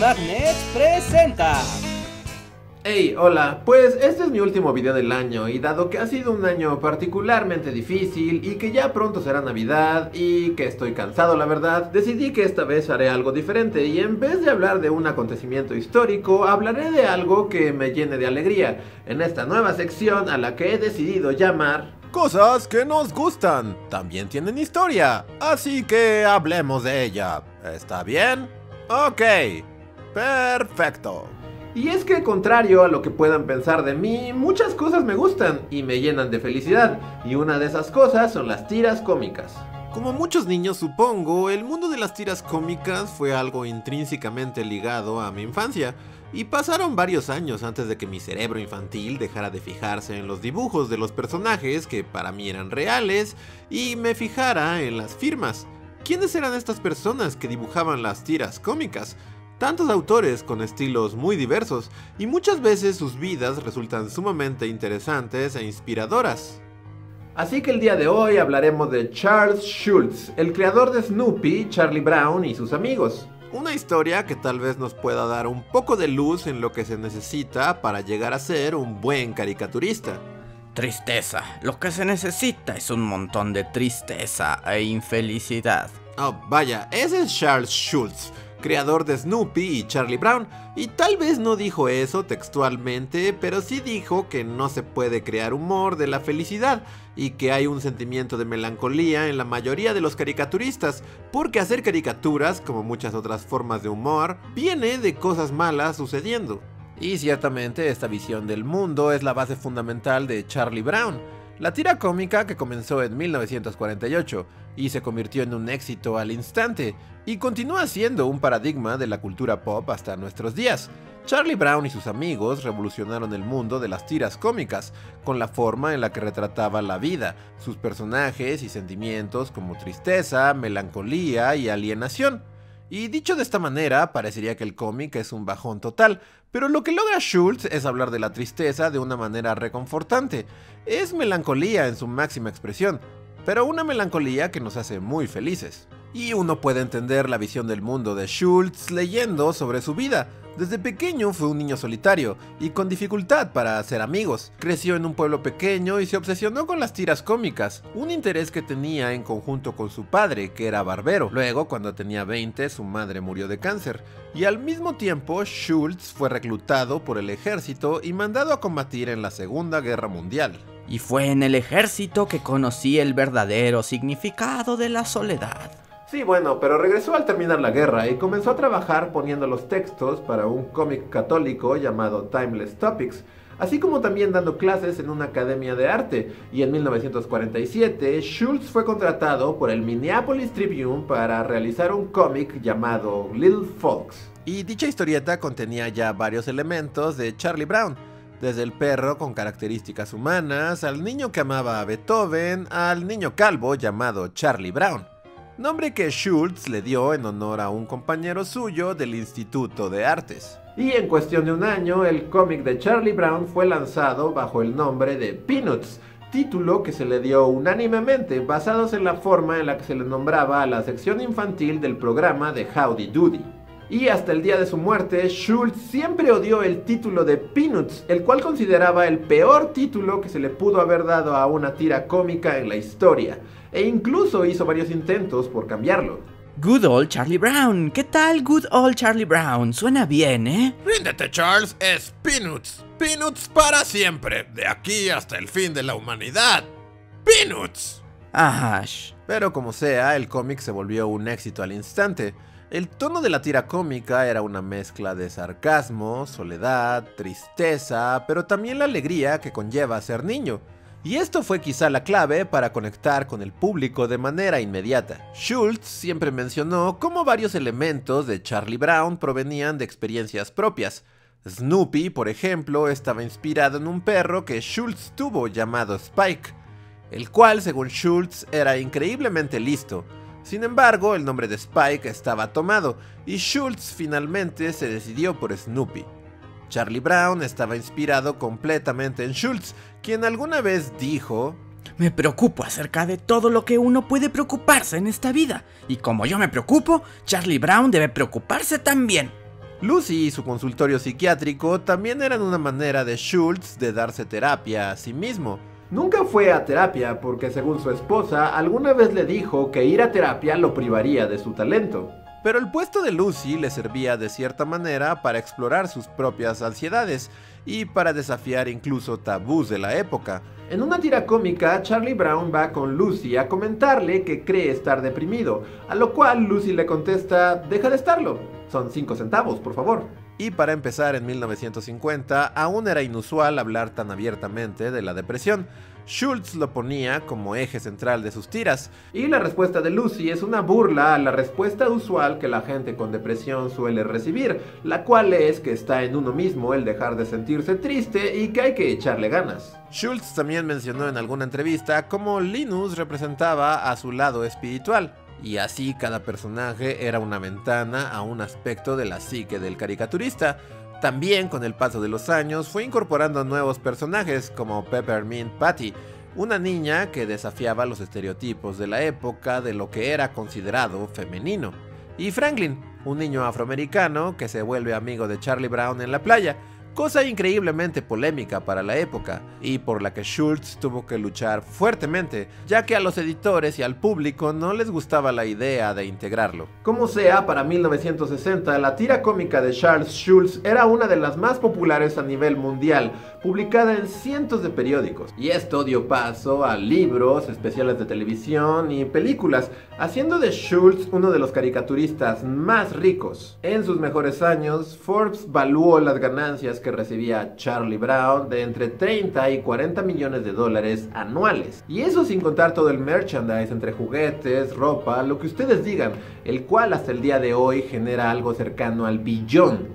Magnet presenta. Hey, hola, pues este es mi último video del año y dado que ha sido un año particularmente difícil y que ya pronto será Navidad y que estoy cansado la verdad, decidí que esta vez haré algo diferente y en vez de hablar de un acontecimiento histórico, hablaré de algo que me llene de alegría en esta nueva sección a la que he decidido llamar Cosas que nos gustan, también tienen historia, así que hablemos de ella. ¿Está bien? Ok, perfecto. Y es que contrario a lo que puedan pensar de mí, muchas cosas me gustan y me llenan de felicidad, y una de esas cosas son las tiras cómicas. Como muchos niños supongo, el mundo de las tiras cómicas fue algo intrínsecamente ligado a mi infancia, y pasaron varios años antes de que mi cerebro infantil dejara de fijarse en los dibujos de los personajes que para mí eran reales y me fijara en las firmas. ¿Quiénes eran estas personas que dibujaban las tiras cómicas? Tantos autores con estilos muy diversos y muchas veces sus vidas resultan sumamente interesantes e inspiradoras. Así que el día de hoy hablaremos de Charles Schultz, el creador de Snoopy, Charlie Brown y sus amigos. Una historia que tal vez nos pueda dar un poco de luz en lo que se necesita para llegar a ser un buen caricaturista. Tristeza. Lo que se necesita es un montón de tristeza e infelicidad. Oh, vaya, ese es Charles Schultz, creador de Snoopy y Charlie Brown, y tal vez no dijo eso textualmente, pero sí dijo que no se puede crear humor de la felicidad y que hay un sentimiento de melancolía en la mayoría de los caricaturistas, porque hacer caricaturas, como muchas otras formas de humor, viene de cosas malas sucediendo. Y ciertamente esta visión del mundo es la base fundamental de Charlie Brown, la tira cómica que comenzó en 1948 y se convirtió en un éxito al instante, y continúa siendo un paradigma de la cultura pop hasta nuestros días. Charlie Brown y sus amigos revolucionaron el mundo de las tiras cómicas, con la forma en la que retrataba la vida, sus personajes y sentimientos como tristeza, melancolía y alienación. Y dicho de esta manera, parecería que el cómic es un bajón total, pero lo que logra Schultz es hablar de la tristeza de una manera reconfortante. Es melancolía en su máxima expresión, pero una melancolía que nos hace muy felices. Y uno puede entender la visión del mundo de Schultz leyendo sobre su vida. Desde pequeño fue un niño solitario y con dificultad para hacer amigos. Creció en un pueblo pequeño y se obsesionó con las tiras cómicas, un interés que tenía en conjunto con su padre, que era barbero. Luego, cuando tenía 20, su madre murió de cáncer. Y al mismo tiempo, Schultz fue reclutado por el ejército y mandado a combatir en la Segunda Guerra Mundial. Y fue en el ejército que conocí el verdadero significado de la soledad. Sí, bueno, pero regresó al terminar la guerra y comenzó a trabajar poniendo los textos para un cómic católico llamado Timeless Topics, así como también dando clases en una academia de arte. Y en 1947, Schultz fue contratado por el Minneapolis Tribune para realizar un cómic llamado Little Folks. Y dicha historieta contenía ya varios elementos de Charlie Brown, desde el perro con características humanas, al niño que amaba a Beethoven, al niño calvo llamado Charlie Brown nombre que Schultz le dio en honor a un compañero suyo del Instituto de Artes. Y en cuestión de un año, el cómic de Charlie Brown fue lanzado bajo el nombre de Peanuts, título que se le dio unánimemente basados en la forma en la que se le nombraba a la sección infantil del programa de Howdy Doody. Y hasta el día de su muerte, Schultz siempre odió el título de Peanuts, el cual consideraba el peor título que se le pudo haber dado a una tira cómica en la historia, e incluso hizo varios intentos por cambiarlo. Good old Charlie Brown. ¿Qué tal Good old Charlie Brown? Suena bien, ¿eh? Ríndete, Charles. Es Peanuts. Peanuts para siempre. De aquí hasta el fin de la humanidad. Peanuts. Ash. Pero como sea, el cómic se volvió un éxito al instante. El tono de la tira cómica era una mezcla de sarcasmo, soledad, tristeza, pero también la alegría que conlleva ser niño. Y esto fue quizá la clave para conectar con el público de manera inmediata. Schultz siempre mencionó cómo varios elementos de Charlie Brown provenían de experiencias propias. Snoopy, por ejemplo, estaba inspirado en un perro que Schultz tuvo llamado Spike, el cual, según Schultz, era increíblemente listo, sin embargo, el nombre de Spike estaba tomado y Schultz finalmente se decidió por Snoopy. Charlie Brown estaba inspirado completamente en Schultz, quien alguna vez dijo, me preocupo acerca de todo lo que uno puede preocuparse en esta vida, y como yo me preocupo, Charlie Brown debe preocuparse también. Lucy y su consultorio psiquiátrico también eran una manera de Schultz de darse terapia a sí mismo. Nunca fue a terapia porque según su esposa alguna vez le dijo que ir a terapia lo privaría de su talento. Pero el puesto de Lucy le servía de cierta manera para explorar sus propias ansiedades y para desafiar incluso tabús de la época. En una tira cómica, Charlie Brown va con Lucy a comentarle que cree estar deprimido, a lo cual Lucy le contesta, deja de estarlo, son 5 centavos, por favor. Y para empezar, en 1950 aún era inusual hablar tan abiertamente de la depresión. Schultz lo ponía como eje central de sus tiras. Y la respuesta de Lucy es una burla a la respuesta usual que la gente con depresión suele recibir, la cual es que está en uno mismo el dejar de sentirse triste y que hay que echarle ganas. Schultz también mencionó en alguna entrevista cómo Linus representaba a su lado espiritual. Y así cada personaje era una ventana a un aspecto de la psique del caricaturista. También con el paso de los años fue incorporando nuevos personajes como Peppermint Patty, una niña que desafiaba los estereotipos de la época de lo que era considerado femenino, y Franklin, un niño afroamericano que se vuelve amigo de Charlie Brown en la playa, cosa increíblemente polémica para la época y por la que Schultz tuvo que luchar fuertemente, ya que a los editores y al público no les gustaba la idea de integrarlo. Como sea, para 1960 la tira cómica de Charles Schultz era una de las más populares a nivel mundial, publicada en cientos de periódicos, y esto dio paso a libros, especiales de televisión y películas, haciendo de Schultz uno de los caricaturistas más ricos. En sus mejores años, Forbes valuó las ganancias que recibía Charlie Brown de entre 30 y 40 millones de dólares anuales. Y eso sin contar todo el merchandise entre juguetes, ropa, lo que ustedes digan, el cual hasta el día de hoy genera algo cercano al billón.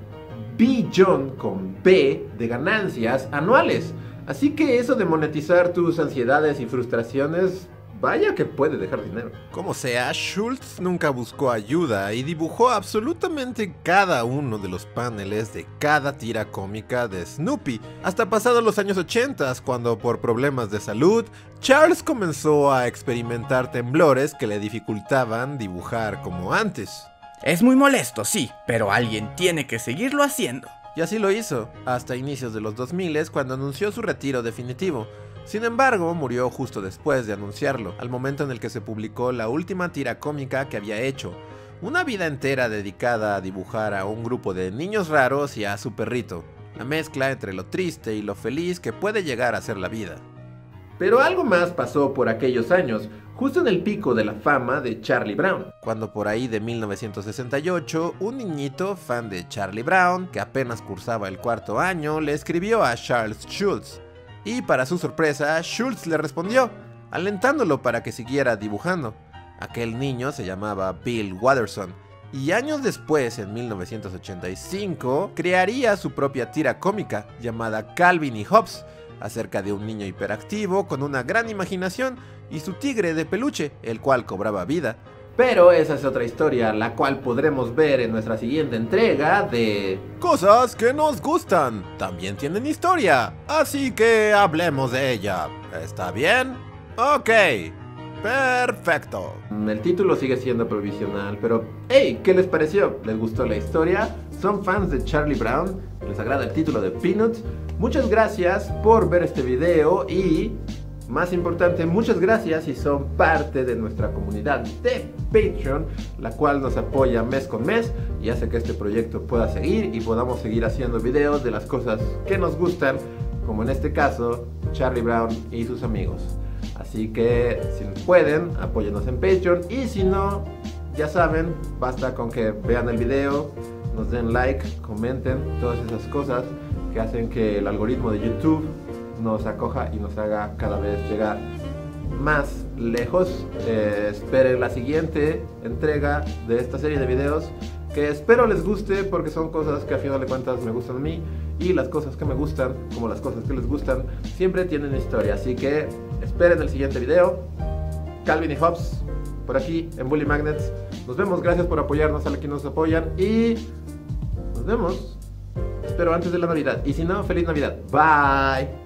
Billón con B de ganancias anuales. Así que eso de monetizar tus ansiedades y frustraciones Vaya que puede dejar dinero. Como sea, Schultz nunca buscó ayuda y dibujó absolutamente cada uno de los paneles de cada tira cómica de Snoopy, hasta pasados los años 80, cuando por problemas de salud, Charles comenzó a experimentar temblores que le dificultaban dibujar como antes. Es muy molesto, sí, pero alguien tiene que seguirlo haciendo. Y así lo hizo, hasta inicios de los 2000 cuando anunció su retiro definitivo. Sin embargo, murió justo después de anunciarlo, al momento en el que se publicó la última tira cómica que había hecho, una vida entera dedicada a dibujar a un grupo de niños raros y a su perrito, la mezcla entre lo triste y lo feliz que puede llegar a ser la vida. Pero algo más pasó por aquellos años, justo en el pico de la fama de Charlie Brown. Cuando por ahí de 1968, un niñito fan de Charlie Brown, que apenas cursaba el cuarto año, le escribió a Charles Schultz, y para su sorpresa, Schultz le respondió, alentándolo para que siguiera dibujando. Aquel niño se llamaba Bill Watterson, y años después, en 1985, crearía su propia tira cómica llamada Calvin y Hobbes, acerca de un niño hiperactivo con una gran imaginación y su tigre de peluche, el cual cobraba vida. Pero esa es otra historia, la cual podremos ver en nuestra siguiente entrega de... Cosas que nos gustan. También tienen historia, así que hablemos de ella. ¿Está bien? Ok. Perfecto. El título sigue siendo provisional, pero hey, ¿qué les pareció? ¿Les gustó la historia? ¿Son fans de Charlie Brown? ¿Les agrada el título de Peanuts? Muchas gracias por ver este video y más importante, muchas gracias si son parte de nuestra comunidad de Patreon, la cual nos apoya mes con mes y hace que este proyecto pueda seguir y podamos seguir haciendo videos de las cosas que nos gustan, como en este caso Charlie Brown y sus amigos. Así que si pueden, apóyenos en Patreon y si no, ya saben, basta con que vean el video, nos den like, comenten, todas esas cosas que hacen que el algoritmo de YouTube nos acoja y nos haga cada vez llegar más lejos. Eh, esperen la siguiente entrega de esta serie de videos que espero les guste porque son cosas que a final de cuentas me gustan a mí y las cosas que me gustan, como las cosas que les gustan, siempre tienen historia. Así que esperen el siguiente video. Calvin y Hobbes, por aquí en Bully Magnets. Nos vemos, gracias por apoyarnos a los que nos apoyan y nos vemos. Espero antes de la Navidad. Y si no, feliz Navidad. Bye.